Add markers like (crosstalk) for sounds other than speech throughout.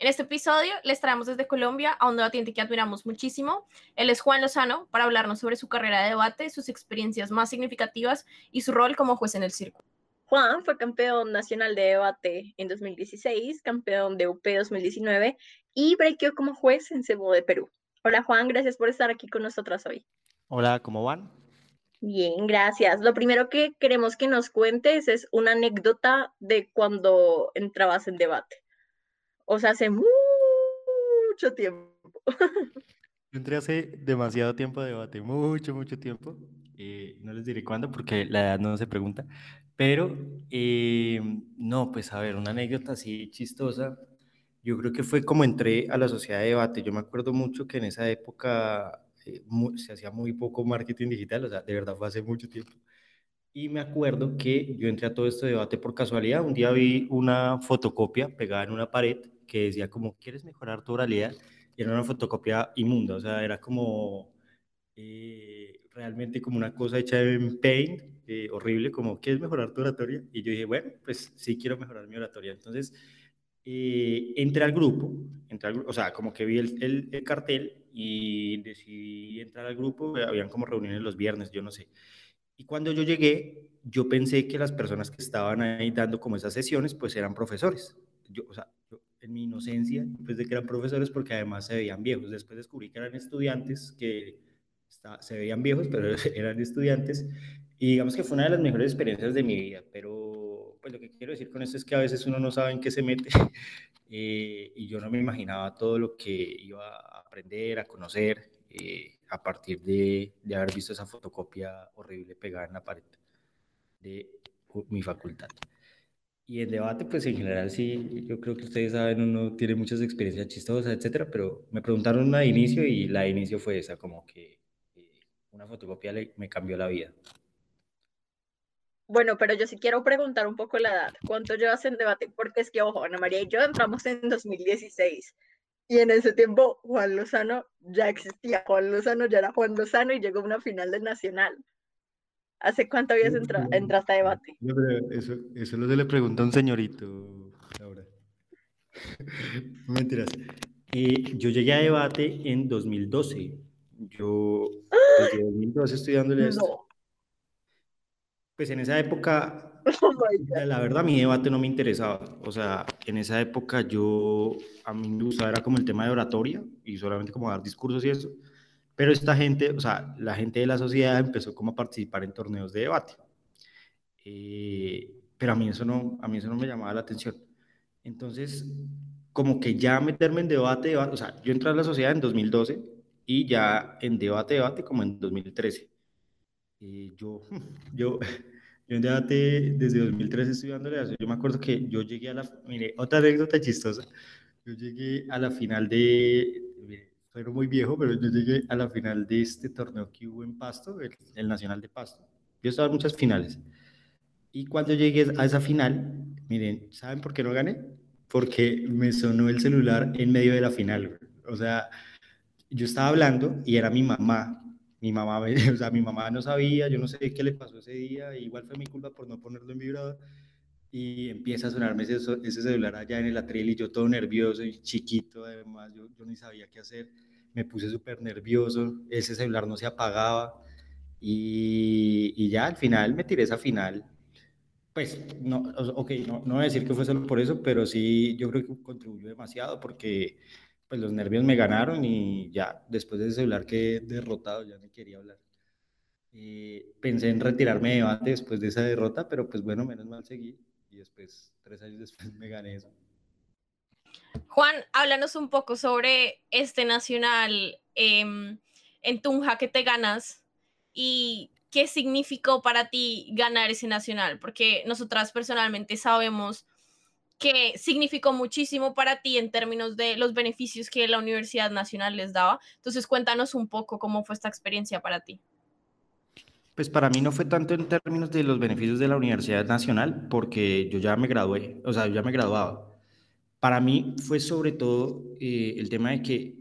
En este episodio les traemos desde Colombia a un debatiente que admiramos muchísimo. Él es Juan Lozano para hablarnos sobre su carrera de debate, sus experiencias más significativas y su rol como juez en el circo. Juan fue campeón nacional de debate en 2016, campeón de UP 2019 y breakeó como juez en Cebo de Perú. Hola Juan, gracias por estar aquí con nosotras hoy. Hola, ¿cómo van? Bien, gracias. Lo primero que queremos que nos cuentes es una anécdota de cuando entrabas en debate. O sea, hace mucho tiempo. (laughs) Yo entré hace demasiado tiempo de debate, mucho, mucho tiempo. Eh, no les diré cuándo porque la edad no se pregunta. Pero, eh, no, pues a ver, una anécdota así chistosa. Yo creo que fue como entré a la sociedad de debate. Yo me acuerdo mucho que en esa época eh, se hacía muy poco marketing digital, o sea, de verdad fue hace mucho tiempo. Y me acuerdo que yo entré a todo este debate por casualidad. Un día vi una fotocopia pegada en una pared que decía como, ¿quieres mejorar tu oralidad? Y era una fotocopia inmunda, o sea, era como eh, realmente como una cosa hecha en Paint, eh, horrible, como, ¿quieres mejorar tu oratoria? Y yo dije, bueno, pues sí quiero mejorar mi oratoria. Entonces, eh, entré al grupo, entré al, o sea, como que vi el, el, el, cartel y decidí entrar al grupo, habían como reuniones los viernes, yo no sé. Y cuando yo llegué, yo pensé que las personas que estaban ahí dando como esas sesiones, pues eran profesores. Yo, o sea, en mi inocencia, pensé que eran profesores porque además se veían viejos. Después descubrí que eran estudiantes que está, se veían viejos, pero (laughs) eran estudiantes. Y digamos que fue una de las mejores experiencias de mi vida. Pero pues lo que quiero decir con esto es que a veces uno no sabe en qué se mete. (laughs) Eh, y yo no me imaginaba todo lo que iba a aprender, a conocer, eh, a partir de, de haber visto esa fotocopia horrible pegada en la pared de mi facultad. Y el debate, pues en general sí, yo creo que ustedes saben, uno tiene muchas experiencias chistosas, etcétera, pero me preguntaron una de inicio y la de inicio fue esa, como que eh, una fotocopia le, me cambió la vida. Bueno, pero yo sí quiero preguntar un poco la edad. ¿Cuánto llevas en debate? Porque es que, ojo, Ana María y yo entramos en 2016 y en ese tiempo Juan Lozano ya existía. Juan Lozano ya era Juan Lozano y llegó a una final del Nacional. ¿Hace cuánto habías entrado entraste a debate? No, eso, eso lo se le pregunta a un señorito, Laura. (laughs) Mentiras. Eh, yo llegué a debate en 2012. Yo desde (gasps) 2012 estudiándole a esto. No. Pues en esa época, (laughs) oh la verdad, mi debate no me interesaba. O sea, en esa época yo, a mí me gustaba, era como el tema de oratoria y solamente como dar discursos y eso. Pero esta gente, o sea, la gente de la sociedad empezó como a participar en torneos de debate. Eh, pero a mí, eso no, a mí eso no me llamaba la atención. Entonces, como que ya meterme en debate, debate, o sea, yo entré a la sociedad en 2012 y ya en debate, debate como en 2013. Eh, yo, (laughs) yo, yo en debate desde 2013 estudiándole, yo me acuerdo que yo llegué a la, mire, otra anécdota chistosa, yo llegué a la final de, pero muy viejo, pero yo llegué a la final de este torneo que hubo en Pasto, el, el Nacional de Pasto. Yo estaba en muchas finales. Y cuando llegué a esa final, miren, ¿saben por qué no gané? Porque me sonó el celular en medio de la final. O sea, yo estaba hablando y era mi mamá. Mi mamá, (laughs) o sea, mi mamá no sabía, yo no sé qué le pasó ese día, igual fue mi culpa por no ponerlo en vibrador. Y empieza a sonarme ese, ese celular allá en el atril y yo todo nervioso y chiquito, además, yo, yo ni sabía qué hacer me puse súper nervioso, ese celular no se apagaba y, y, ya al final me tiré esa final. Pues, no, ok, no, no voy a decir que fue solo por eso, pero sí yo creo que contribuyó demasiado porque pues los nervios me ganaron y ya después de ese celular quedé derrotado, ya no quería hablar. Eh, pensé en retirarme de debate después de esa derrota, pero pues bueno, menos mal seguí y después, tres años después (laughs) me gané eso. Juan, háblanos un poco sobre este nacional eh, en Tunja que te ganas y qué significó para ti ganar ese nacional, porque nosotras personalmente sabemos que significó muchísimo para ti en términos de los beneficios que la Universidad Nacional les daba. Entonces, cuéntanos un poco cómo fue esta experiencia para ti. Pues para mí no fue tanto en términos de los beneficios de la Universidad Nacional, porque yo ya me gradué, o sea, yo ya me graduaba. Para mí fue sobre todo eh, el tema de que,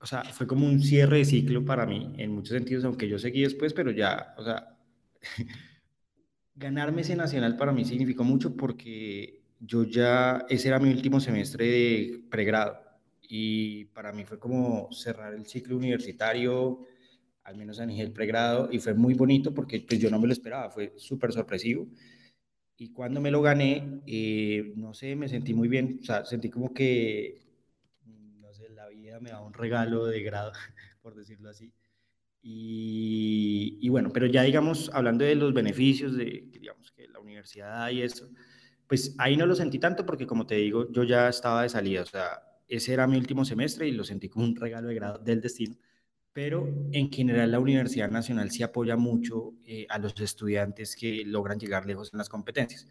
o sea, fue como un cierre de ciclo para mí, en muchos sentidos, aunque yo seguí después, pero ya, o sea, (laughs) ganarme ese nacional para mí significó mucho porque yo ya, ese era mi último semestre de pregrado y para mí fue como cerrar el ciclo universitario, al menos a nivel pregrado, y fue muy bonito porque pues, yo no me lo esperaba, fue súper sorpresivo. Y cuando me lo gané, eh, no sé, me sentí muy bien, o sea, sentí como que, no sé, la vida me da un regalo de grado, (laughs) por decirlo así. Y, y, bueno, pero ya digamos, hablando de los beneficios de, digamos, que la universidad y eso, pues ahí no lo sentí tanto porque como te digo, yo ya estaba de salida, o sea, ese era mi último semestre y lo sentí como un regalo de grado del destino, pero en general la Universidad Nacional sí apoya mucho eh, a los estudiantes que logran llegar lejos en las competencias.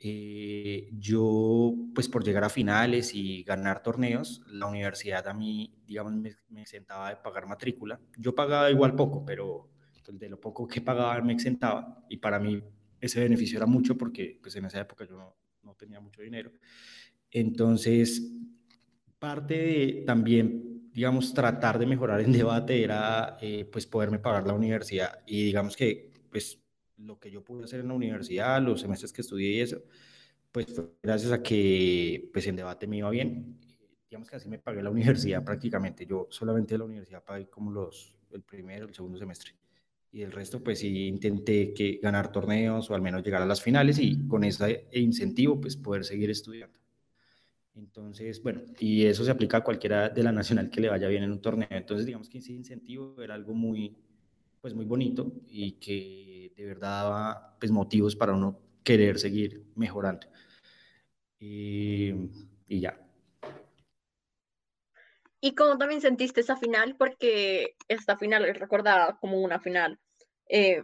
Eh, yo, pues por llegar a finales y ganar torneos, la universidad a mí, digamos, me, me exentaba de pagar matrícula. Yo pagaba igual poco, pero pues, de lo poco que pagaba me exentaba y para mí ese beneficio era mucho porque pues en esa época yo no, no tenía mucho dinero. Entonces, parte de también, digamos, tratar de mejorar el debate era eh, pues poderme pagar la universidad y digamos que pues lo que yo pude hacer en la universidad, los semestres que estudié y eso, pues fue gracias a que pues en debate me iba bien. Digamos que así me pagué la universidad prácticamente. Yo solamente la universidad pagué como los, el primero, el segundo semestre y el resto pues sí intenté que ganar torneos o al menos llegar a las finales y con ese incentivo pues poder seguir estudiando. Entonces, bueno, y eso se aplica a cualquiera de la nacional que le vaya bien en un torneo. Entonces, digamos que ese incentivo era algo muy, pues muy bonito y que de verdad daba pues motivos para uno querer seguir mejorando. Y, y ya. ¿Y cómo también sentiste esa final? Porque esta final es recordada como una final eh,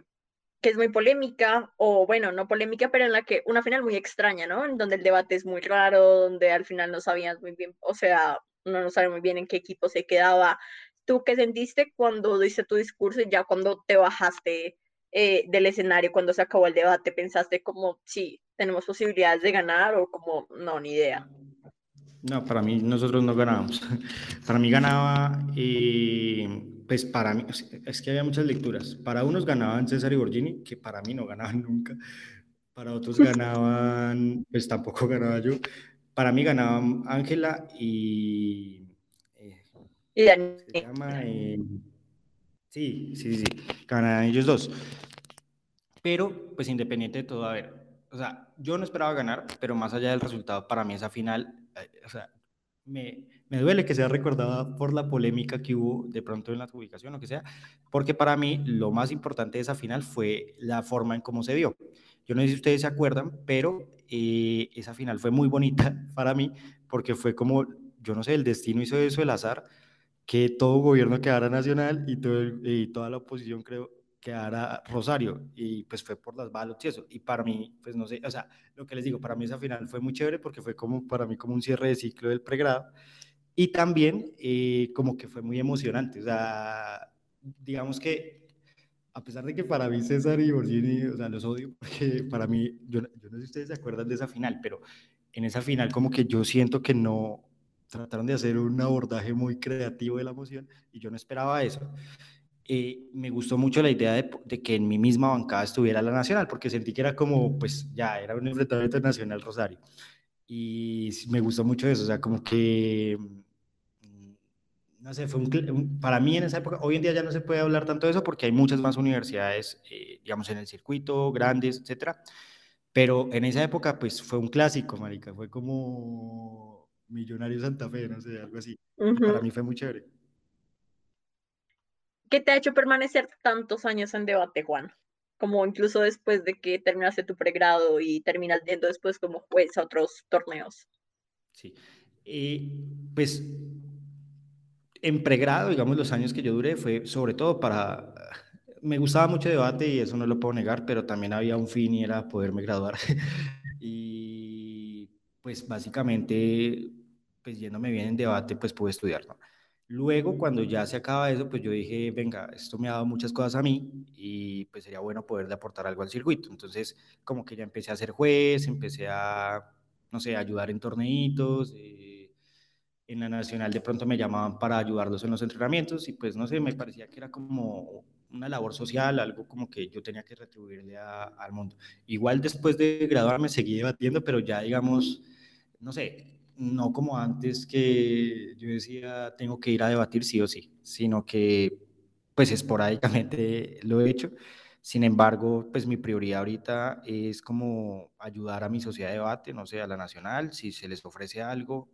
que es muy polémica, o bueno, no polémica, pero en la que una final muy extraña, ¿no? En donde el debate es muy raro, donde al final no sabías muy bien, o sea, uno no sabe muy bien en qué equipo se quedaba. ¿Tú qué sentiste cuando diste tu discurso y ya cuando te bajaste eh, del escenario, cuando se acabó el debate? ¿Pensaste como, sí, tenemos posibilidades de ganar o como, no, ni idea? No, para mí nosotros no ganábamos. (laughs) Para mí ganaba, eh, pues para mí, es que había muchas lecturas. Para unos ganaban César y Borgini, que para mí no ganaban (laughs) nunca. Para otros ganaban, pues tampoco (laughs) ganaba yo. Para mí ganaban Ángela y... Eh, y Se llama... Eh, sí, sí, sí, ganaban ellos dos. Pero, pues independiente de todo, a ver, o sea, yo no esperaba ganar, pero más allá del resultado, para mí esa final o sea, me, me, duele que sea recordada por la polémica que hubo de pronto en la publicación o que sea, porque para mí lo más importante de esa final fue la forma en cómo se dio. Yo no sé si ustedes se acuerdan, pero eh, esa final fue muy bonita (laughs) para mí porque fue como, yo no sé, el destino hizo eso, el azar, que todo gobierno quedara nacional y, todo y toda la oposición, creo, quedara Rosario y pues fue por las balas y eso. Y para mí, pues no sé, o sea, lo que les digo, para mí esa final fue muy chévere porque fue como para mí como un cierre de ciclo del pregrado y también eh, como que fue muy emocionante, o sea, digamos que a pesar de que para mí César y Borgini, o sea, los odio (laughs) porque para mí, yo, yo no sé si ustedes se acuerdan de esa final, pero en esa final como que yo siento que no trataron de hacer un abordaje muy creativo de la emoción y yo no esperaba eso. Eh, me gustó mucho la idea de, que en mi misma bancada estuviera la Nacional, porque sentí que era como, pues ya, era un enfrentamiento nacional Rosario. Y me gustó mucho eso, o sea, como que, no sé, fue un, para mí en esa época, hoy en día ya no se puede hablar tanto de eso porque hay muchas más universidades, eh, digamos, en el circuito, grandes, etcétera. Pero en esa época, pues fue un clásico, marica, fue como Millonario Santa Fe, no sé, algo así. Para mí fue muy chévere. ¿Qué te ha hecho permanecer tantos años en debate, Juan? Como incluso después de que terminaste tu pregrado y terminas viendo después como juez a otros torneos. Sí. pues en pregrado, digamos, los años que yo duré fue sobre todo para... Me gustaba mucho debate y eso no lo puedo negar, pero también había un fin y era poderme graduar. (laughs) y pues básicamente, pues yéndome bien en debate, pues pude estudiar, ¿no? Luego, cuando ya se acaba eso, pues yo dije, venga, esto me ha dado muchas cosas a mí y pues sería bueno poderle aportar algo al circuito. Entonces, como que ya empecé a ser juez, empecé a, no sé, ayudar en torneitos. Eh, en la nacional de pronto me llamaban para ayudarlos en los entrenamientos y pues no sé, me parecía que era como una labor social, algo como que yo tenía que retribuirle al mundo. Igual después de graduarme seguí debatiendo, pero ya digamos, no sé, no como antes que yo decía tengo que ir a debatir sí o sí, sino que pues esporádicamente (laughs) lo he hecho. Sin embargo, pues mi prioridad ahorita es como ayudar a mi sociedad de debate, no sé, a la nacional, si se les ofrece algo,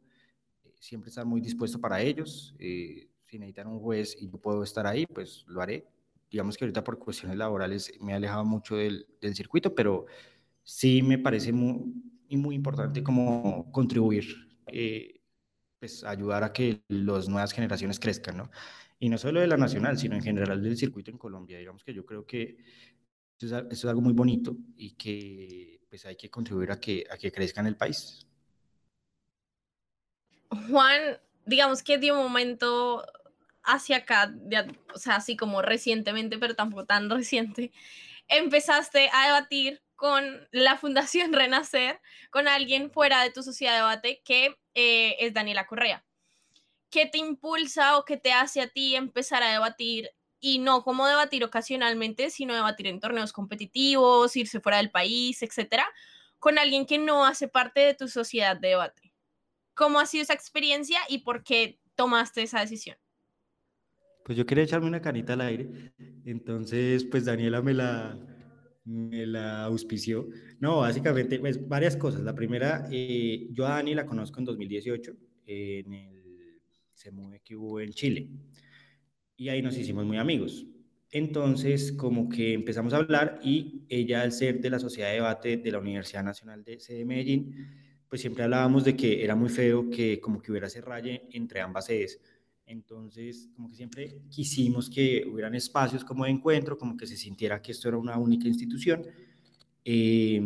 siempre estar muy dispuesto para ellos. Eh, si necesitan un juez y yo puedo estar ahí, pues lo haré. Digamos que ahorita por cuestiones laborales me he alejado mucho del, del circuito, pero sí me parece muy, muy importante como contribuir eh, pues ayudar a que las nuevas generaciones crezcan, ¿no? Y no solo de la nacional, sino en general del circuito en Colombia. Digamos que yo creo que eso es, algo muy bonito y que pues hay que contribuir a que, a que crezca en el país. Juan, digamos que de un momento hacia acá, o sea, así como recientemente, pero tampoco tan reciente, empezaste a debatir con la Fundación (laughs) Renacer, con alguien fuera de tu sociedad de debate que eh, es Daniela Correa. ¿Qué te impulsa o qué te hace a ti empezar a debatir y no como debatir ocasionalmente, sino debatir en torneos competitivos, irse fuera del país, etcétera, con alguien que no hace parte de tu sociedad de debate? ¿Cómo ha sido esa experiencia y por qué tomaste esa decisión? Pues yo quería echarme una canita al aire, entonces pues Daniela me la, me la auspició. No, básicamente, pues varias cosas. La primera, eh, yo a Dani la conozco en 2018, en el CEMUE que hubo en Chile. Y ahí nos hicimos muy amigos. Entonces, como que empezamos a hablar y ella, al ser de la Sociedad de Debate de la Universidad Nacional de, de Medellín, pues siempre hablábamos de que era muy feo que como que hubiera ese raye entre ambas sedes entonces, como que siempre quisimos que hubieran espacios como de encuentro, como que se sintiera que esto era una única institución. Eh,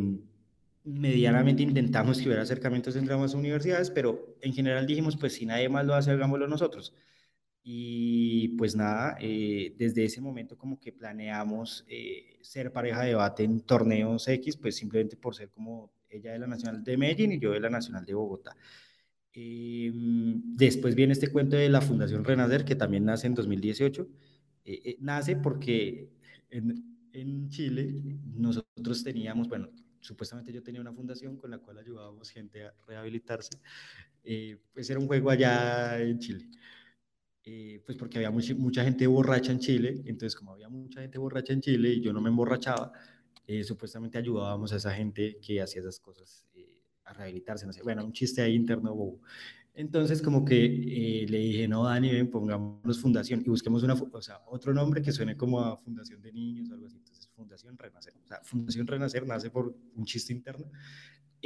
medianamente intentamos que hubiera acercamientos entre ambas universidades, pero en general dijimos, pues si nadie más lo hace, hagámoslo nosotros. Y pues nada, eh, desde ese momento como que planeamos eh, ser pareja de debate en torneos X, pues simplemente por ser como ella de la Nacional de Medellín y yo de la Nacional de Bogotá. Em, después viene este cuento de la Fundación Renacer, que también nace en 2018. Eh, eh, nace porque en, en, Chile nosotros teníamos, bueno, supuestamente yo tenía una fundación con la cual ayudábamos gente a rehabilitarse. Eh, pues era un juego allá en Chile. pues porque había mucha, mucha gente borracha en Chile, entonces como había mucha gente borracha en Chile y yo no me emborrachaba, supuestamente ayudábamos a esa gente que hacía esas cosas a rehabilitarse, no sé, bueno, un chiste ahí interno bobo. Entonces, como que eh, le dije, no, Dani, ven, pongámonos fundación y busquemos una, o sea, otro nombre que suene como a fundación de niños o algo así. Entonces, Fundación Renacer. O sea, Fundación Renacer nace por un chiste interno.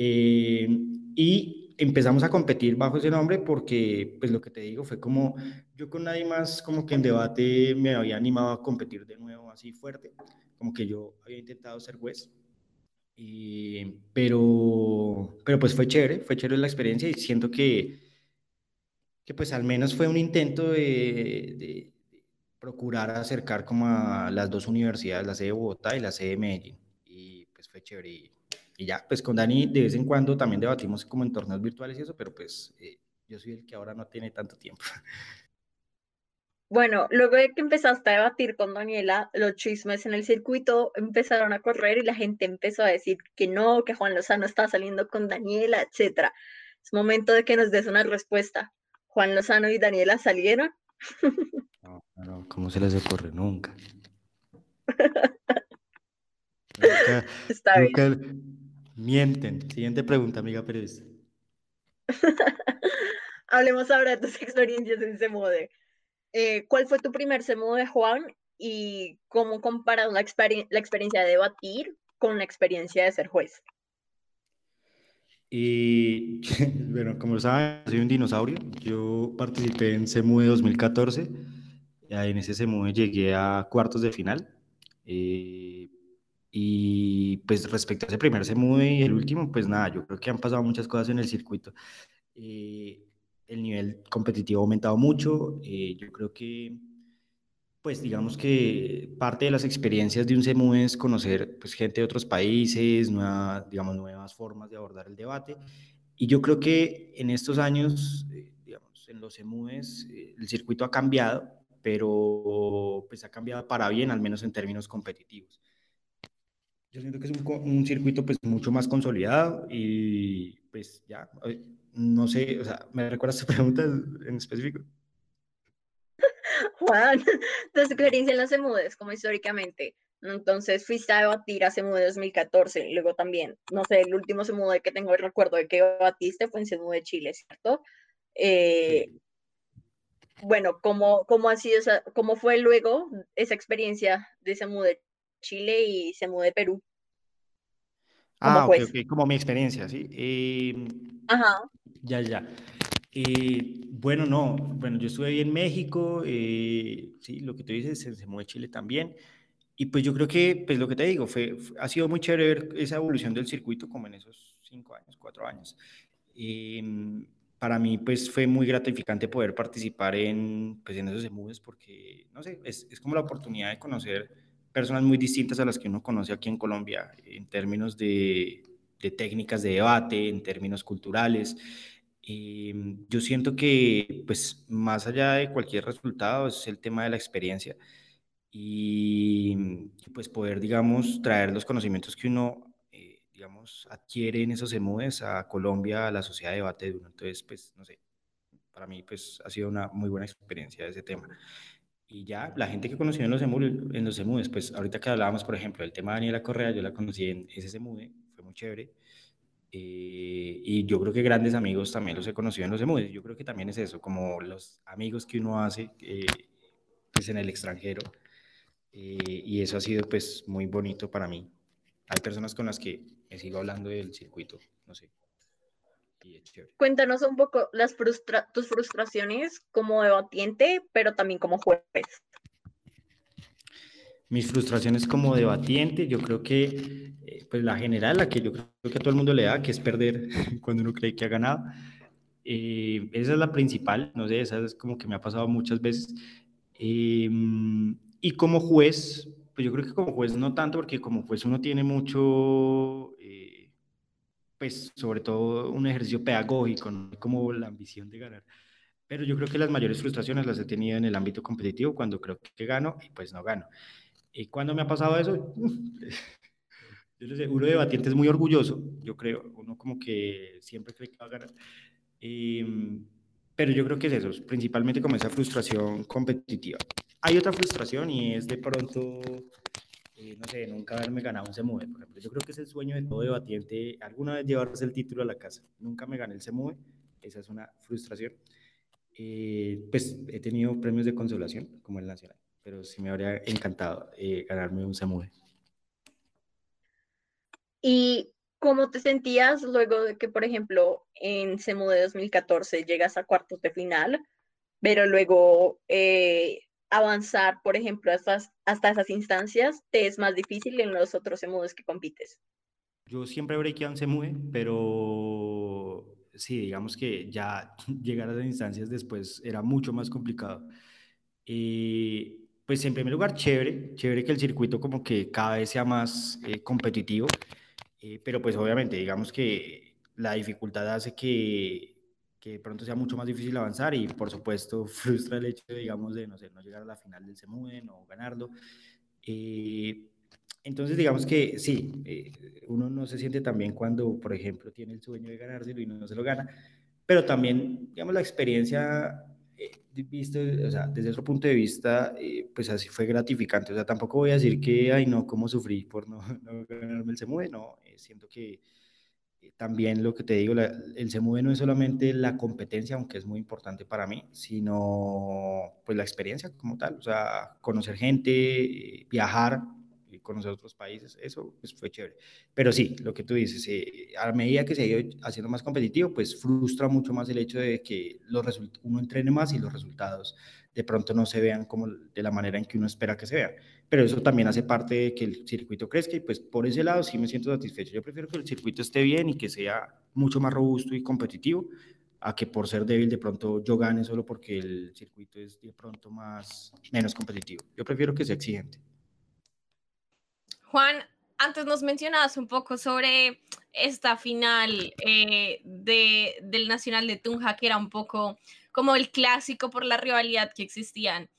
Eh, y empezamos a competir bajo ese nombre porque, pues lo que te digo, fue como, yo con nadie más como que en debate me había animado a competir de nuevo así fuerte, como que yo había intentado ser juez pero, pero pues fue chévere, fue chévere la experiencia y siento que, que pues al menos fue un intento de, de, procurar acercar como a las dos universidades, la sede de Bogotá y la sede de Medellín. Y pues fue chévere. Y, ya, pues con Dani de vez en cuando también debatimos como en torneos virtuales y eso, pero pues eh, yo soy el que ahora no tiene tanto tiempo. Bueno, luego de que empezaste a debatir con Daniela, los chismes en el circuito empezaron a correr y la gente empezó a decir que no, que Juan Lozano está saliendo con Daniela, etc. Es momento de que nos des una respuesta. ¿Juan Lozano y Daniela salieron? (laughs) No, no, ¿cómo se les ocurre? Nunca. (laughs) está bien. Mienten. Siguiente pregunta, amiga periodista. (laughs) Hablemos ahora de tus (laughs) experiencias en ese modo. Eh, ¿cuál fue tu primer semo de Juan y cómo comparas la, la experiencia de debatir con la experiencia de ser juez? Y (laughs) bueno, como saben, soy un dinosaurio. Yo participé en CEMUE 2014. En ese CEMUE llegué a cuartos de final. Eh, Y pues respecto a ese primer SEMUDE y el último, pues nada, yo creo que han pasado muchas cosas en el circuito. Eh, el nivel competitivo ha aumentado mucho. Eh, yo creo que, pues digamos que parte de las experiencias de un SEMUDE es conocer pues, gente de otros países, nuevas, digamos, nuevas formas de abordar el debate. Y yo creo que en estos años, eh, digamos, en los SEMUDES, el circuito ha cambiado, pero pues ha cambiado para bien, al menos en términos competitivos. Yo siento que es un, circuito pues mucho más consolidado y pues ya, no sé, o sea, ¿me recuerdas tu (laughs) pregunta en específico? Juan, (laughs) tu experiencia en los CEMUDES, como históricamente. Entonces fuiste a debatir a CEMUDE 2014, luego también, no sé, el último CEMUDE que tengo el recuerdo de que debatiste fue en CEMUDE Chile, ¿cierto? Eh, bueno, ¿cómo, cómo, ha sido ¿cómo fue luego esa experiencia de CEMUDE Chile y se mudó de Perú. Ah, ok, ok, como mi experiencia, ¿sí? Em, Ajá. Ya, ya. Eh, bueno, no, bueno, yo estuve en México, eh, sí, lo que tú dices, se, se mueve Chile también, y pues yo creo que, pues lo que te digo, fue, ha sido muy chévere ver esa evolución del circuito como en esos cinco años, cuatro años. Em, para mí, pues fue muy gratificante poder participar en, pues, en esos emudes porque, no sé, es, es como la oportunidad de conocer personas muy distintas a las que uno conoce aquí en Colombia en términos de, técnicas de debate, en términos culturales. Em, yo siento que, pues, más allá de cualquier resultado, es el tema de la experiencia y, pues, poder, digamos, traer los conocimientos que uno, eh, digamos, adquiere en esos emudes a Colombia, a la sociedad de debate de uno. Entonces, pues, no sé, para mí, pues, ha sido una muy buena experiencia ese tema. Y ya, la gente que conocí en los, en los emudes, pues ahorita que hablábamos, por ejemplo, del tema de Daniela Correa, yo la conocí en ese emude, fue muy chévere. Eh, y yo creo que grandes amigos también los he conocido en los emudes. Yo creo que también es eso, como los amigos que uno hace eh, pues en el extranjero. Eh, y eso ha sido pues muy bonito para mí. Hay personas con las que me sigo hablando del circuito, no sé. Cuéntanos un poco las tus frustraciones como debatiente, pero también como juez. Mis frustraciones como debatiente, yo creo que, eh, pues la general, la que yo creo que a todo el mundo le da, que es perder (laughs) cuando uno cree que ha ganado. Eh, esa es la principal, no sé, esa es como que me ha pasado muchas veces. Em, y como juez, pues yo creo que como juez no tanto, porque como juez uno tiene mucho pues sobre todo un ejercicio pedagógico, ¿no? como la ambición de ganar. Pero yo creo que las mayores frustraciones las he tenido en el ámbito competitivo, cuando creo que gano y pues no gano. ¿Y cuando me ha pasado eso? (laughs) yo no sé, uno debatiente es muy orgulloso, yo creo, uno como que siempre cree que va a ganar. Em, pero yo creo que es eso, principalmente como esa frustración competitiva. Hay otra frustración y es de pronto eh, no sé, nunca haberme ganado un SEMUVE, por ejemplo. Yo creo que es el sueño de todo debatiente, alguna vez llevarse el título a la casa. Nunca me gané el SEMUVE, esa es una frustración. Eh, pues he tenido premios de consolación, como el Nacional, pero sí me habría encantado eh, ganarme un SEMUVE. ¿Y cómo te sentías luego de que, por ejemplo, en SEMUVE 2014 llegas a cuartos de final, pero luego avanzar, por ejemplo, hasta, hasta esas instancias, te es más difícil en los otros emudes que compites? Yo siempre breakeado en Semue, pero sí, digamos que ya (laughs) llegar a esas instancias después era mucho más complicado. y pues en primer lugar, chévere, chévere que el circuito como que cada vez sea más eh, competitivo, eh, pero pues obviamente digamos que la dificultad hace que que pronto sea mucho más difícil avanzar y por supuesto (laughs) frustra el hecho, digamos, de no, sé, no llegar a la final del Semuden o ganarlo. Eh, entonces, digamos que sí, eh, uno no se siente tan bien cuando, por ejemplo, tiene el sueño de ganárselo y no, se lo gana, pero también, digamos, la experiencia, eh, visto, o sea, desde otro punto de vista, pues así fue gratificante. O sea, tampoco voy a decir que, ay, no, cómo sufrí por no, (laughs) no ganarme el Semuden, no, siento que también lo que te digo, el SEMUVE no es solamente la competencia, aunque es muy importante para mí, sino pues la experiencia como tal, o sea, conocer gente, viajar, y conocer otros países, eso pues, fue chévere. Pero sí, lo que tú dices, eh, a medida que se ha ido haciendo más competitivo, pues frustra mucho más el hecho de que los uno entrene más y los resultados de pronto no se vean como de la manera en que uno espera que se vean. Pero eso también hace parte de que el circuito crezca y pues por ese lado sí me siento satisfecho. Yo prefiero que el circuito esté bien y que sea mucho más robusto y competitivo a que por ser débil de pronto yo gane solo porque el circuito es de pronto más menos competitivo. Yo prefiero que sea exigente. Juan, antes nos mencionabas un poco sobre esta final eh, de, del Nacional de Tunja, que era un poco como el clásico por la rivalidad que existían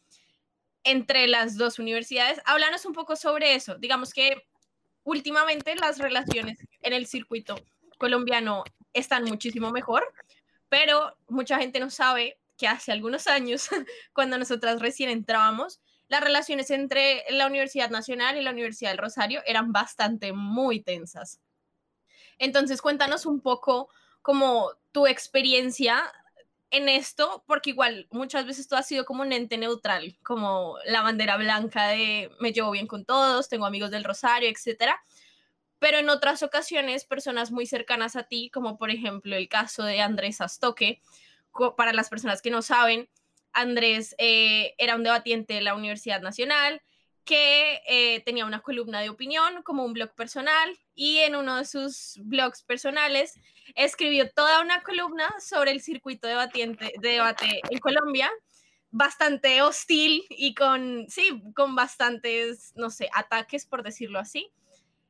entre las dos universidades. Háblanos un poco sobre eso. Digamos que últimamente las relaciones en el circuito colombiano están muchísimo mejor, pero mucha gente no sabe que hace algunos años, (laughs) cuando nosotras recién entrábamos, las relaciones entre la Universidad Nacional y la Universidad del Rosario eran bastante muy tensas. Entonces, cuéntanos un poco como tu experiencia en esto, porque igual muchas veces tú has sido como un ente neutral, como la bandera blanca de me llevo bien con todos, tengo amigos del Rosario, etcétera. Pero en otras ocasiones, personas muy cercanas a ti, como por ejemplo el caso de Andrés Astoque, para las personas que no saben, Andrés eh, era un debatiente de la Universidad Nacional, que eh, tenía una columna de opinión como un blog personal y en uno de sus blogs personales escribió toda una columna sobre el circuito debatiente, de debate en Colombia, bastante hostil y con, sí, con bastantes, no sé, ataques, por decirlo así.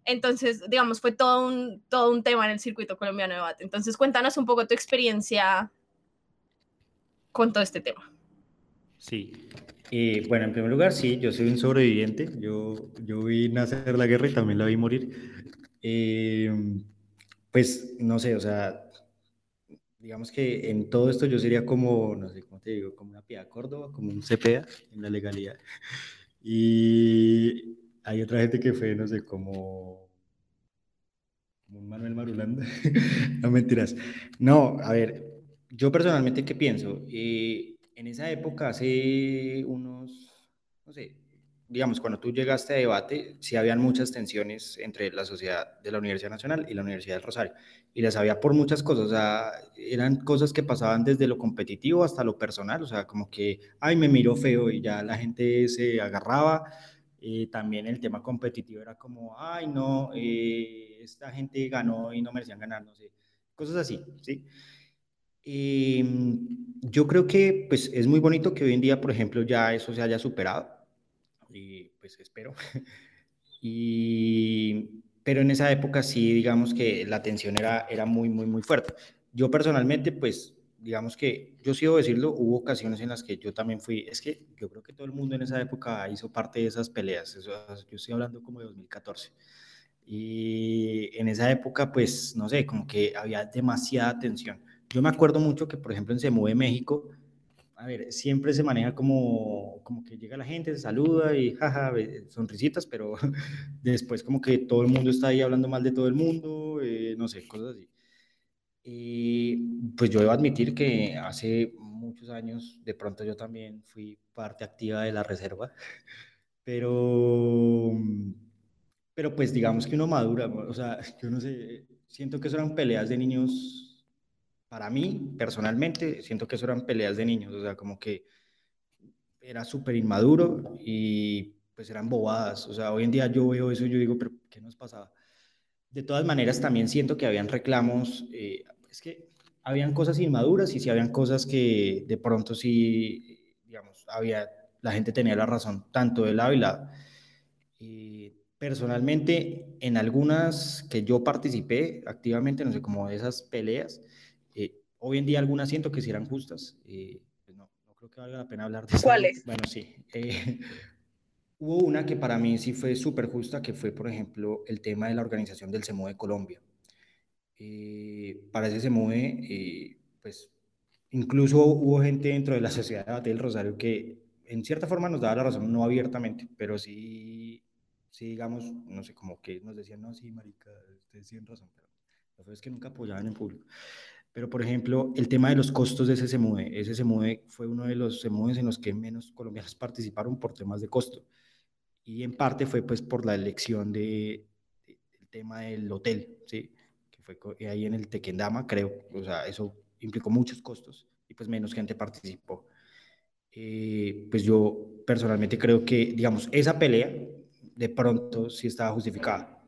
Entonces, digamos, fue todo un, todo un tema en el circuito colombiano de debate. Entonces, cuéntanos un poco tu experiencia con todo este tema. Sí, y bueno, en primer lugar, sí, yo soy un sobreviviente. Yo, yo vi nacer la guerra y también la vi morir. Em, pues, no sé, o sea, digamos que en todo esto yo sería como, no sé cómo te digo, como una Pia Córdoba, como un CPA en la legalidad. Y hay otra gente que fue, no sé, como, como un Manuel Marulanda. (laughs) no mentiras. No, a ver, yo personalmente, ¿qué pienso? Eh, en esa época, hace unos, no sé, digamos, cuando tú llegaste a debate, sí habían muchas tensiones entre la sociedad de la Universidad Nacional y la Universidad del Rosario. Y las había por muchas cosas, o sea, eran cosas que pasaban desde lo competitivo hasta lo personal, o sea, como que, ay, me miró feo y ya la gente se agarraba. y también el tema competitivo era como, ay, no, eh, esta gente ganó y no merecían ganar, no sé, cosas así, ¿sí? Y yo creo que pues, es muy bonito que hoy en día, por ejemplo, ya eso se haya superado. Y pues espero. (laughs) y, pero en esa época sí, digamos que la tensión era, era muy, muy, muy fuerte. Yo personalmente, pues, digamos que yo debo decirlo, hubo ocasiones en las que yo también fui, es que yo creo que todo el mundo en esa época hizo parte de esas peleas, yo estoy hablando como de 2014. Y en esa época, pues, no sé, como que había demasiada tensión yo me acuerdo mucho que, por ejemplo, en Semue México, a ver, siempre se maneja como, como que llega la gente, se saluda y jaja, sonrisitas, pero (laughs) después como que todo el mundo está ahí hablando mal de todo el mundo, eh, no sé, cosas así. Pues yo debo admitir que hace muchos años, de pronto yo también fui parte activa de la reserva, (laughs) pero, pero pues digamos que uno madura, o sea, yo no sé, siento que eso eran peleas de niños para mí, personalmente, siento que eso eran peleas de niños, o sea, como que era súper inmaduro y pues eran bobadas, o sea, hoy en día yo veo eso y yo digo, pero ¿qué nos pasaba? De todas maneras, también siento que habían reclamos, eh, es que habían cosas inmaduras y sí habían cosas que de pronto sí, digamos, había, la gente tenía la razón, tanto de lado y lado. Personalmente, en algunas que yo participé activamente, no sé, como de esas peleas, Hoy en día algunas siento que si eran justas. Eh, pues no, no, creo que valga la pena hablar de eso. ¿Cuáles? Bueno, sí. Eh, (laughs) hubo una que para mí sí fue súper justa, que fue, por ejemplo, el tema de la organización del CEMOE de Colombia. Eh, para ese CEMOE, pues incluso hubo gente dentro de la sociedad del Rosario que en cierta forma nos daba la razón, no abiertamente, pero sí, sí digamos, no sé, como que nos decían, no, sí, marica, ustedes tienen razón, pero lo que es que nunca apoyaban en público. Pero, por ejemplo, el tema de los costos de ese SEMUDE, ese SEMUDE fue uno de los SEMUDES en los que menos colombianos participaron por temas de costo. y en parte fue pues por la elección de, del tema del hotel, ¿sí? que fue ahí en el Tequendama, creo, o sea, eso implicó muchos costos y pues menos gente participó. Eh, pues yo personalmente creo que, digamos, esa pelea de pronto sí estaba justificada.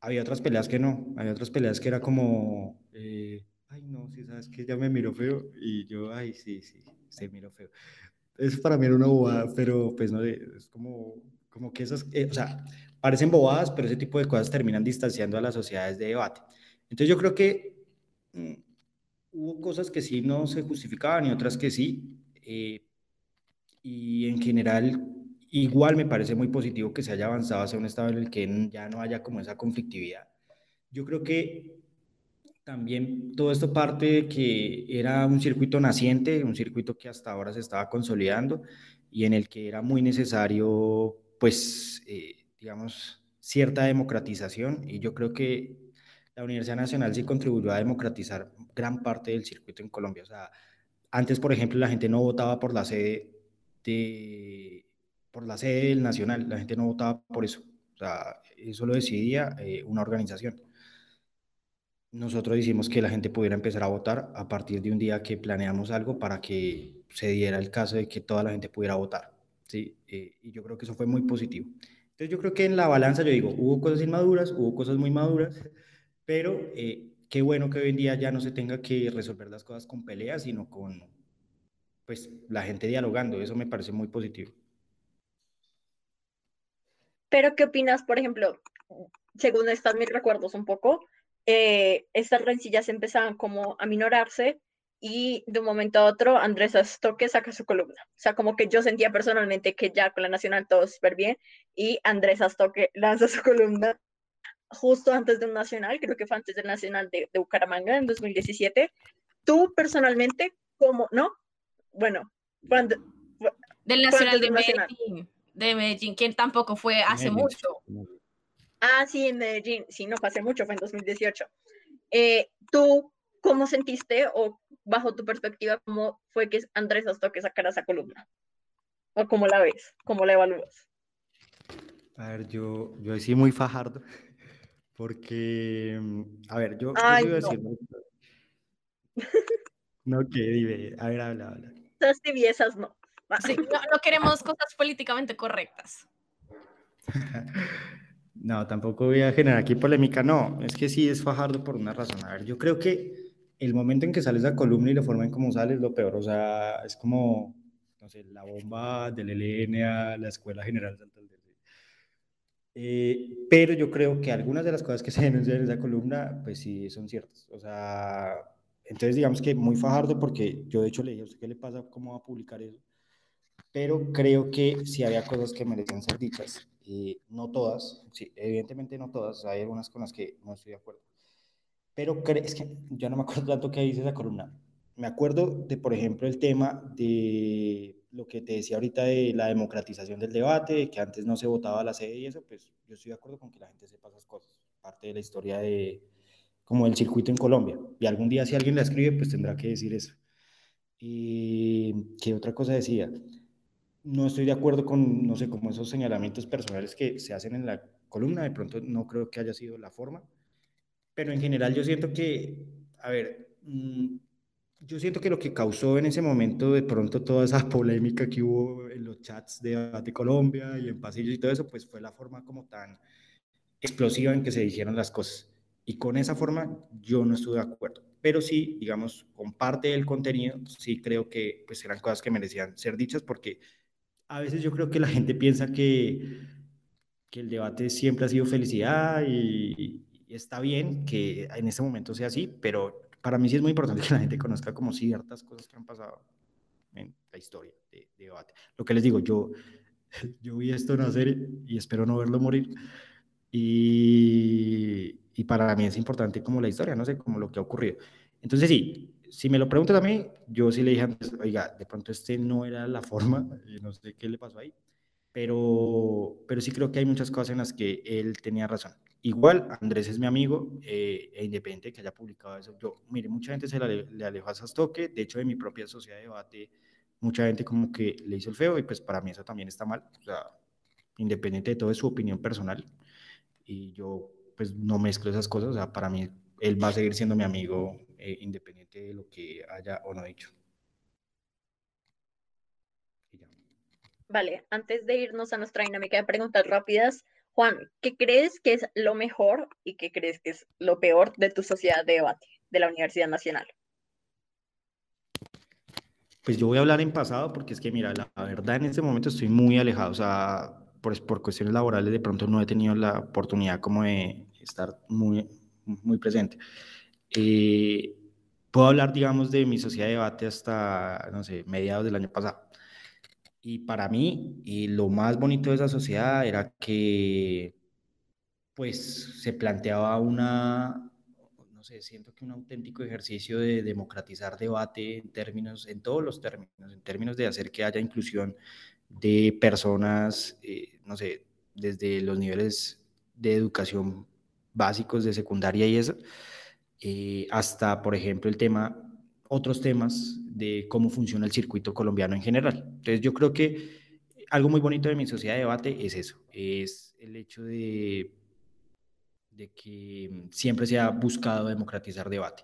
Había otras peleas que no, había otras peleas que era como, eh, no, si sabes que ya me miró feo y yo, ay sí, sí, se miró feo. Eso para mí era una bobada, pero pues no, es como, como que esas, eh, o sea, parecen bobadas, pero ese tipo de cosas terminan distanciando a las sociedades de debate. Entonces yo creo que mm, hubo cosas que sí no se justificaban y otras que sí. Eh, y en general, igual me parece muy positivo que se haya avanzado hacia un estado en el que ya no haya como esa conflictividad. Yo creo que también todo esto parte de que era un circuito naciente, un circuito que hasta ahora se estaba consolidando y en el que era muy necesario, pues, eh, digamos, cierta democratización. Y yo creo que la Universidad Nacional sí contribuyó a democratizar gran parte del circuito en Colombia. O sea, antes, por ejemplo, la gente no votaba por la sede de, por la sede del Nacional, la gente no votaba por eso. O sea, eso lo decidía eh, una organización. Nosotros hicimos que la gente pudiera empezar a votar a partir de un día que planeamos algo para que se diera el caso de que toda la gente pudiera votar. ¿sí? Eh, y yo creo que eso fue muy positivo. Entonces yo creo que en la balanza, yo digo, hubo cosas inmaduras, hubo cosas muy maduras, pero eh, qué bueno que hoy en día ya no se tenga que resolver las cosas con peleas, sino con pues la gente dialogando. Eso me parece muy positivo. Pero, ¿qué opinas, por ejemplo, según están mis recuerdos un poco, eh, estas rencillas empezaban como a minorarse y de un momento a otro Andrés Astoque saca su columna. O sea, como que yo sentía personalmente que ya con la Nacional todo súper bien y Andrés Astoque lanza su columna justo antes de un Nacional, creo que fue antes del Nacional de, de Bucaramanga en 2017. Tú personalmente, ¿cómo, no? Bueno, cuando... Del Nacional de Medellín, de Medellín, quien tampoco fue hace mucho. Ah, sí, en Medellín, sí, no fue hace mucho, fue en 2018. Eh, ¿Tú cómo sentiste o bajo tu perspectiva, cómo fue que Andrés Astoque sacara esa columna? ¿O cómo la ves? ¿Cómo la evalúas? A ver, yo, yo sí muy fajardo, (laughs) porque, a ver, yo, Ay, yo no. decir, (laughs) no, que dime, a ver, habla, habla. Esas tibiezas no. Sí, no, no queremos cosas políticamente correctas. (laughs) No, tampoco voy a generar aquí polémica, no, es que sí es fajardo por una razón. A ver, yo creo que el momento en que sale esa columna y la forma en cómo sale es lo peor, o sea, es como, no sé, la bomba del ELN a la Escuela General Santander. Eh, pero yo creo que algunas de las cosas que se denuncian en esa columna, pues sí son ciertas. O sea, entonces digamos que muy fajardo porque yo de hecho le dije a usted qué le pasa, cómo va a publicar eso. Pero creo que sí había cosas que merecían ser dichas. Eh, no todas, sí, evidentemente no todas, hay algunas con las que no estoy de acuerdo. Pero es que yo no me acuerdo tanto que dice esa columna. Me acuerdo de, por ejemplo, el tema de lo que te decía ahorita de la democratización del debate, de que antes no se votaba la sede y eso, pues yo estoy de acuerdo con que la gente sepa esas cosas, parte de la historia de como el circuito en Colombia. Y algún día si alguien la escribe, pues tendrá que decir eso. Y qué otra cosa decía, no estoy de acuerdo con, no sé, como esos señalamientos personales que se hacen en la columna, de pronto no creo que haya sido la forma, pero en general yo siento que, a ver, mmm, yo siento que lo que causó en ese momento de pronto toda esa (laughs) polémica que hubo en los chats de Colombia y en pasillos y todo eso, pues fue la forma como tan explosiva en que se dijeron las cosas. Y con esa forma yo no estuve de acuerdo. Pero sí, digamos, con parte del contenido, sí creo que pues eran cosas que merecían ser dichas porque a veces yo creo que la gente piensa que, que el debate siempre ha sido felicidad y, y está bien que en este momento sea así, pero para mí sí es muy importante (laughs) que la gente conozca como ciertas cosas que han pasado en la historia de, de debate. Lo que les digo, yo, (laughs) yo vi esto nacer y espero no verlo morir. Y, y, para mí es importante como la historia, no sé, como lo que ha ocurrido. Entonces sí, si me lo preguntas a mí, yo sí le dije antes, oiga, de pronto este no era la forma, y (laughs) no sé qué le pasó ahí, pero, pero sí creo que hay muchas cosas en las que él tenía razón. Igual, Andrés es mi amigo, eh, e independiente que haya publicado eso. Yo, mire, mucha gente se le, le alejó a Sastoque, de hecho, de mi propia sociedad de debate, mucha gente como que le hizo el feo, y pues para mí eso también está mal. O sea, independiente de todo es su opinión personal y yo pues no mezclo esas cosas, o sea, para mí él va a seguir siendo mi amigo eh, independiente de lo que haya o no dicho. Vale, antes de irnos a nuestra dinámica de preguntas rápidas, Juan, ¿qué crees que es lo mejor y qué crees que es lo peor de tu sociedad de debate de la Universidad Nacional? Pues yo voy a hablar en pasado porque es que, mira, la, verdad en este momento estoy muy alejado, o sea, por, por, cuestiones laborales de pronto no he tenido la oportunidad como de estar muy, muy presente. Eh, puedo hablar, digamos, de mi sociedad de debate hasta, no sé, mediados del año pasado. Y para mí, y lo más bonito de esa sociedad era que, pues, se planteaba una, no sé, siento que un auténtico ejercicio de democratizar debate en términos, en todos los términos, en términos de hacer que haya inclusión de personas, eh, no sé, desde los niveles de educación básicos de secundaria y eso, eh, hasta, por ejemplo, el tema, otros temas de cómo funciona el circuito colombiano en general. Entonces, yo creo que algo muy bonito de mi sociedad de debate es eso, es el hecho de, de que siempre se ha buscado democratizar debate.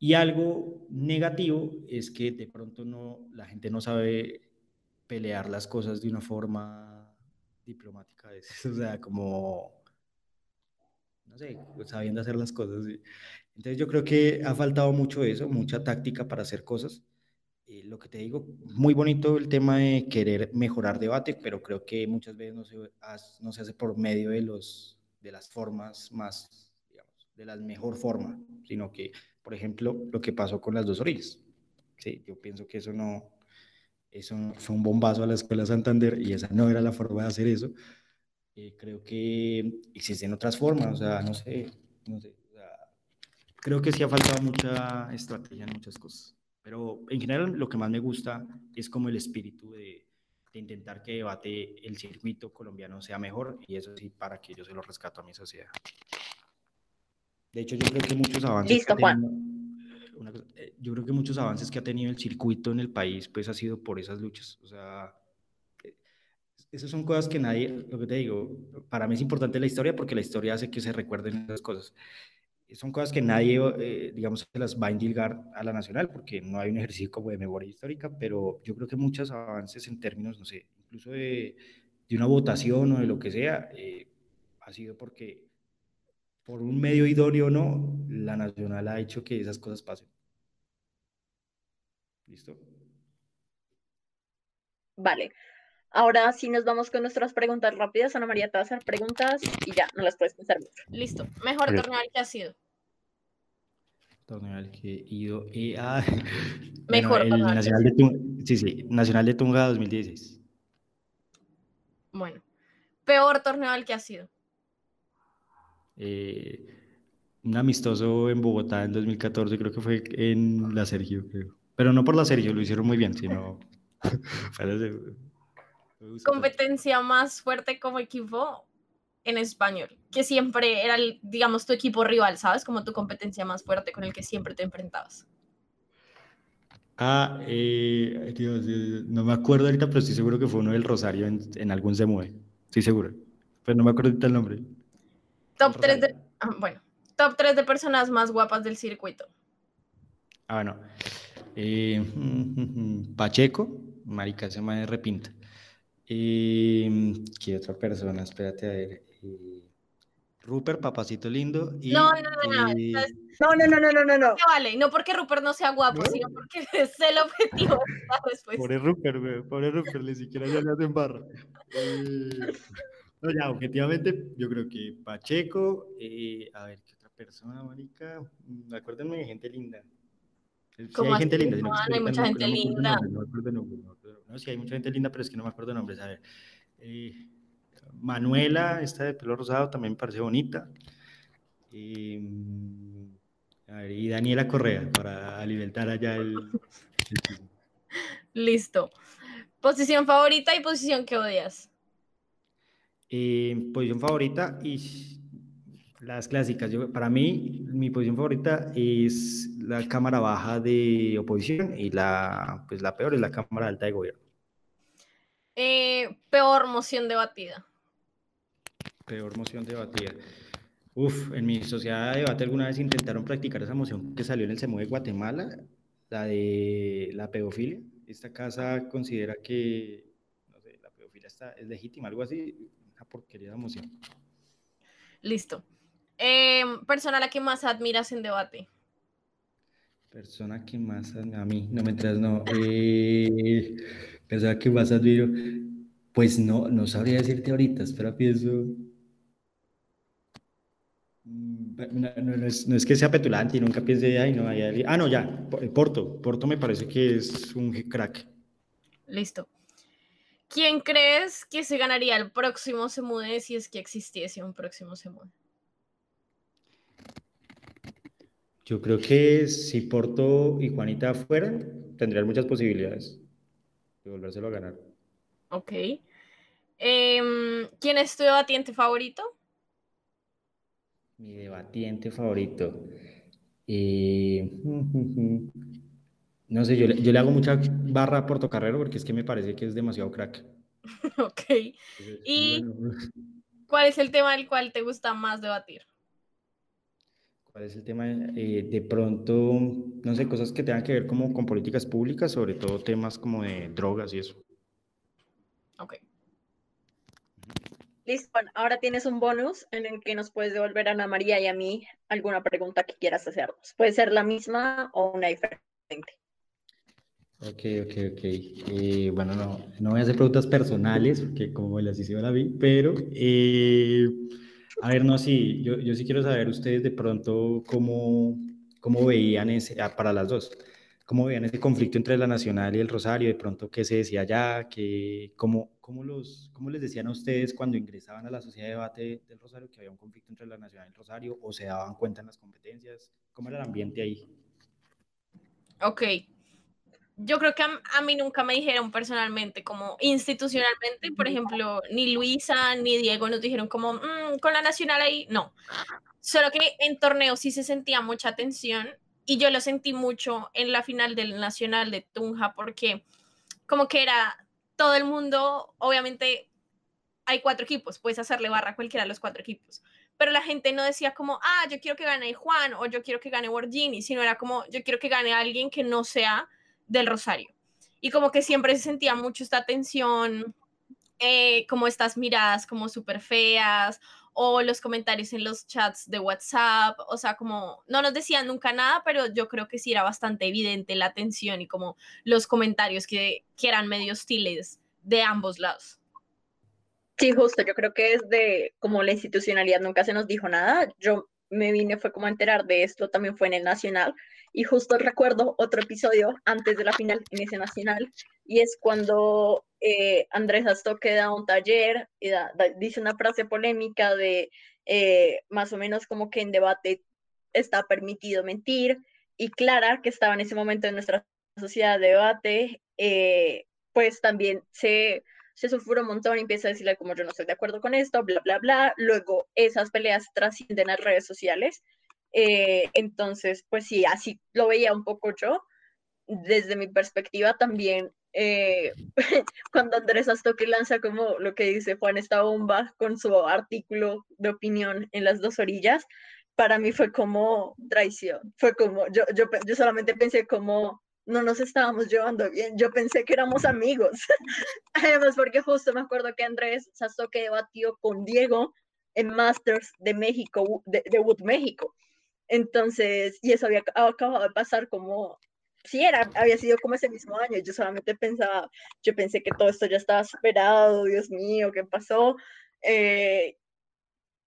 Y algo negativo es que de pronto no, la gente no sabe pelear las cosas de una forma diplomática a veces, (laughs) o sea, como no sé, sabiendo hacer las cosas. Entonces yo creo que ha faltado mucho eso, mucha táctica para hacer cosas. Eh, lo que te digo, muy bonito el tema de querer mejorar debate, pero creo que muchas veces no se, no se hace por medio de, los, de las formas más, digamos, de la mejor forma, sino que, por ejemplo, lo que pasó con las dos orillas. Sí, yo pienso que eso no, eso fue un bombazo a la Escuela Santander y esa no era la forma de hacer eso. Eh, creo que existen otras formas, o sea, no sé, no sé creo que sí ha faltado mucha estrategia en muchas cosas, pero en general lo que más me gusta es como el espíritu de, de intentar que debate el circuito colombiano sea mejor y eso sí para que yo se lo rescato a mi sociedad. De hecho, yo creo que muchos avances... Listo, Juan. Eh, yo creo que muchos avances que ha tenido el circuito en el país, pues ha sido por esas luchas. O sea, esas son cosas que nadie, lo que te digo, para mí es importante la historia porque la historia hace que se recuerden esas cosas. Son cosas que nadie, eh, digamos, se las va a indilgar a la nacional porque no hay un ejercicio como de memoria histórica, pero yo creo que muchos avances en términos, no sé, incluso de, de una votación o de lo que sea, eh, ha sido porque por un medio idóneo o no, la nacional ha hecho que esas cosas pasen. ¿Listo? Vale. Ahora sí nos vamos con nuestras preguntas rápidas. Ana María te va a hacer preguntas y ya, no las puedes pensar mucho. Listo. Mejor torneo que ha sido. Torneo al que he ido. (laughs) Ah, Mejor bueno, el Nacional de Tunga, Sí, sí, Nacional de Tunga 2016. Bueno. Peor torneo al que ha sido. Eh, un amistoso en Bogotá en 2014, creo que fue en la Sergio, creo. Pero no por la Sergio, lo hicieron muy bien, sino. (laughs) competencia más fuerte como equipo en español, que siempre era, digamos, tu equipo rival, ¿sabes? Como tu competencia más fuerte con el que siempre te enfrentabas. Ah, eh, Dios, no me acuerdo ahorita, pero estoy seguro que fue uno del Rosario en, en algún se mueve. Estoy seguro. Pero no me acuerdo ahorita el nombre. Top 3 de. Ah, bueno, top 3 de personas más guapas del circuito. Ah, bueno. Eh, (laughs) Pacheco, marica, se me repinta. Y, ¿Qué otra persona? Espérate a ver. Rupert, papacito lindo. Y, no, no, no, no. No, no, no, no, no, no. Vale, no porque Rupert no sea guapo, sino porque (laughs) es el objetivo de la respuesta. Pobre Rupert, güey. Pobre Rupert, ni siquiera ya le hacen barra. Eh, no, ya, objetivamente, yo creo que Pacheco. Eh, a ver, ¿qué otra persona, marica? Mm, acuérdenme de gente linda. Sí, hay gente linda. No, hay mucha gente linda. No, no, sí, hay mucha gente linda, pero es que no me acuerdo nombres. A ver. Eh, Manuela, esta de pelo rosado, también me parece bonita. Y, a ver, y Daniela Correa, para alimentar allá el, Listo. ¿Posición favorita y posición que odias? Eh, posición favorita y las clásicas. Yo, para mí, mi posición favorita es la cámara baja de oposición y la, pues la peor es la cámara alta de gobierno. Eh, peor moción debatida. Peor moción debatida. Uf, en mi sociedad de debate alguna vez intentaron practicar esa moción que salió en el CEMU de Guatemala, la de la pedofilia. Esta casa considera que, no sé, la pedofilia está, es legítima, algo así, una porquería de moción. Listo. Eh, persona a la que más admiras en debate. Persona que más a mí, no me entras, no. Eh, persona que más admiro, pues no, no sabría decirte ahorita, espera, pienso. Mm, no, es, que sea petulante y nunca piense, ay, no, ay, ah, no, ya, Porto, Porto me parece que es un crack. Listo. ¿Quién crees que se ganaría el próximo Semude si es que existiese un próximo Semude? Yo creo que si Porto y Juanita fueran, tendrían muchas posibilidades de volvérselo a ganar. Ok. Em, ¿Quién es tu debatiente favorito? Mi debatiente favorito. Eh, (laughs) no sé, yo, le hago mucha barra a Portocarrero porque es que me parece que es demasiado crack. (laughs) ok. ¿Y (laughs) cuál es el tema del cual te gusta más debatir? ¿Cuál es el tema? Eh, de pronto, no sé, cosas que tengan que ver como con políticas públicas, sobre todo temas como de drogas y eso. Ok. Listo, ahora tienes un bonus en el que nos puedes devolver a Ana María y a mí alguna pregunta que quieras hacernos. Puede ser la misma o una diferente. Ok, ok, ok. Eh, bueno, no, no voy a hacer preguntas personales, porque como las hice la vi, pero... Eh, a ver, no, sí, yo, yo sí quiero saber ustedes de pronto cómo, cómo veían ese, ah, para las dos, cómo veían ese conflicto entre la Nacional y el Rosario, de pronto qué se decía allá, que, cómo, cómo, los, cómo les decían a ustedes cuando ingresaban a la sociedad de debate del Rosario que había un conflicto entre la Nacional y el Rosario, o se daban cuenta en las competencias, cómo era el ambiente ahí. Ok, yo creo que a, mí nunca me dijeron personalmente, como institucionalmente, por ejemplo, ni Luisa ni Diego nos dijeron como, mm, con la nacional ahí, no. Solo que en torneo sí se sentía mucha tensión y yo lo sentí mucho en la final del nacional de Tunja porque como que era todo el mundo, obviamente hay cuatro equipos, puedes hacerle barra a cualquiera de los cuatro equipos, pero la gente no decía como, ah, yo quiero que gane Juan o yo quiero que gane Borgini, sino era como, yo quiero que gane alguien que no sea del Rosario. Y como que siempre se sentía mucho esta tensión, eh, como estas miradas como súper feas o los comentarios en los chats de WhatsApp, o sea, como no nos decían nunca nada, pero yo creo que sí era bastante evidente la tensión y como los comentarios que, que eran medio hostiles de ambos lados. Sí, justo, yo creo que desde como la institucionalidad nunca se nos dijo nada. Yo me vine fue como a enterar de esto, también fue en el Nacional, y justo recuerdo otro episodio antes de la final en ese Nacional, y es cuando eh, Andrés Astoque da un taller y dice una frase polémica de eh, más o menos como que en debate está permitido mentir, y Clara, que estaba en ese momento en nuestra sociedad de debate, eh, pues también se se sufre un montón y empieza a decirle como yo no estoy de acuerdo con esto, bla, bla, bla. Luego esas peleas trascienden a redes sociales. Eh, entonces, pues sí, así lo veía un poco yo. Desde mi perspectiva también, eh, (laughs) cuando Andrés Astoque lanza como lo que dice Juan esta bomba con su artículo de opinión en las dos orillas, para mí fue como traición. Fue como, yo, yo, yo solamente pensé como, no nos estábamos llevando bien. Yo pensé que éramos amigos. (laughs) Además, porque justo me acuerdo que Andrés que debatió con Diego en Masters de México, de, Wood México. Entonces, y eso había acabado de pasar como, sí, era, había sido como ese mismo año. Yo solamente pensaba, yo pensé que todo esto ya estaba superado, Dios mío, ¿qué pasó? Eh,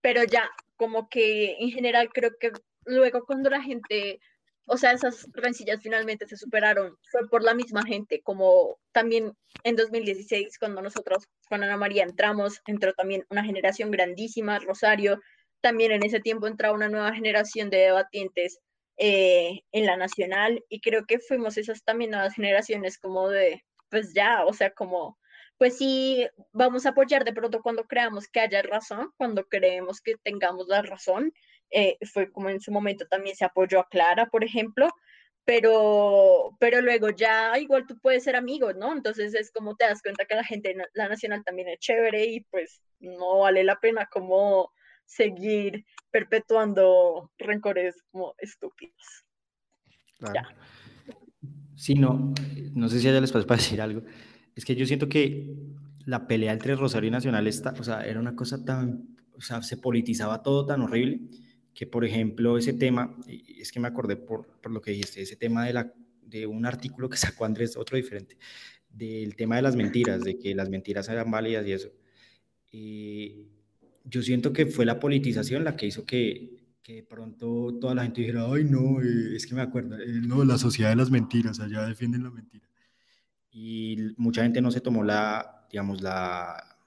pero ya, como que en general creo que luego cuando la gente o sea, esas rencillas finalmente se superaron, fue por la misma gente, como también en 2016, cuando nosotros con Ana María entramos, entró también una generación grandísima, Rosario, también en ese tiempo entraba una nueva generación de debatientes eh, en la nacional, y creo que fuimos esas también nuevas generaciones como de, pues ya, o sea, como, pues sí, vamos a apoyar de pronto cuando creamos que haya razón, cuando creemos que tengamos la razón, eh, fue como en su momento también se apoyó a Clara, por ejemplo, pero, pero luego ya igual tú puedes ser amigo, ¿no? Entonces es como te das cuenta que la gente, la nacional también es chévere y pues no vale la pena como seguir perpetuando rencores como estúpidos. Claro. Sí, no, no sé si a ella les puede decir algo. Es que yo siento que la pelea entre Rosario y Nacional está, o sea, era una cosa tan, o sea, se politizaba todo tan horrible que, por ejemplo, ese tema, es que me acordé por, por lo que dijiste, ese tema de, la, de un artículo que (laughs) sacó Andrés, otro diferente, del tema de las mentiras, de que las mentiras eran válidas y eso. Y yo siento que fue la politización la que hizo que, que de pronto toda la gente dijera, ay no, eh, es que me acuerdo, eh, no, la sociedad de las mentiras, allá defienden la mentira. Y mucha gente no se tomó la, digamos, la,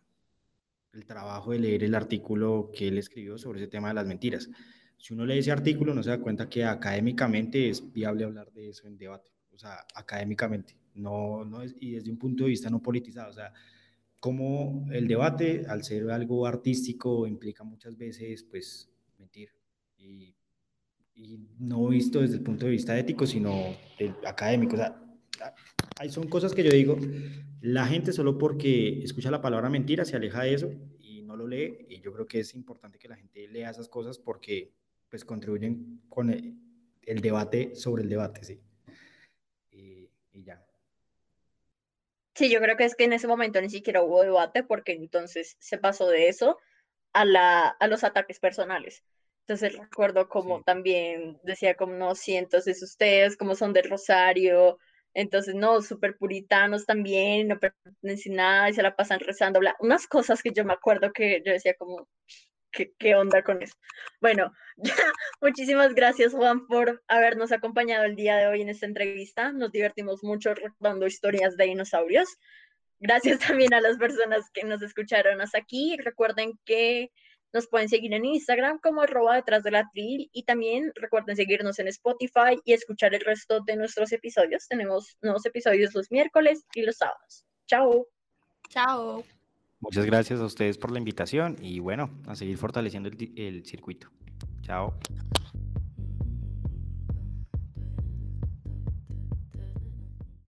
el trabajo de leer el artículo que él escribió sobre ese tema de las mentiras. Si uno lee ese artículo, no se da cuenta que académicamente es viable hablar de eso en debate, o sea, académicamente, no, no es, y desde un punto de vista no politizado, o sea, como el debate, al ser algo artístico, implica muchas veces, pues, mentir. Y, y no visto desde el punto de vista ético, sino académico. O sea, hay, son cosas que yo digo, la gente solo porque escucha la palabra mentira se aleja de eso y no lo lee. Y yo creo que es importante que la gente lea esas cosas porque pues contribuyen con el, debate sobre el debate, sí. Y, ya. Sí, yo creo que es que en ese momento ni siquiera hubo debate porque entonces se pasó de eso a, la, a los ataques personales. Entonces recuerdo como también decía como, no, sí, entonces ustedes como son del Rosario, entonces, no, súper puritanos también, no pertenecen nada y se la pasan rezando, bla. Unas cosas que yo me acuerdo que yo decía como, ¿qué, qué onda con eso? Bueno, (laughs) ya, muchísimas gracias Juan por habernos acompañado el día de hoy en esta entrevista. Nos divertimos mucho recordando historias de dinosaurios. Gracias (laughs) también a las personas que nos escucharon hasta aquí. Recuerden que nos pueden seguir en Instagram como arroba detrás de la tril y también recuerden seguirnos en Spotify y escuchar el resto de nuestros episodios. Tenemos nuevos episodios los miércoles y los sábados. Chao. Chao. Muchas gracias a ustedes por la invitación y bueno, a seguir fortaleciendo el, circuito. Chao.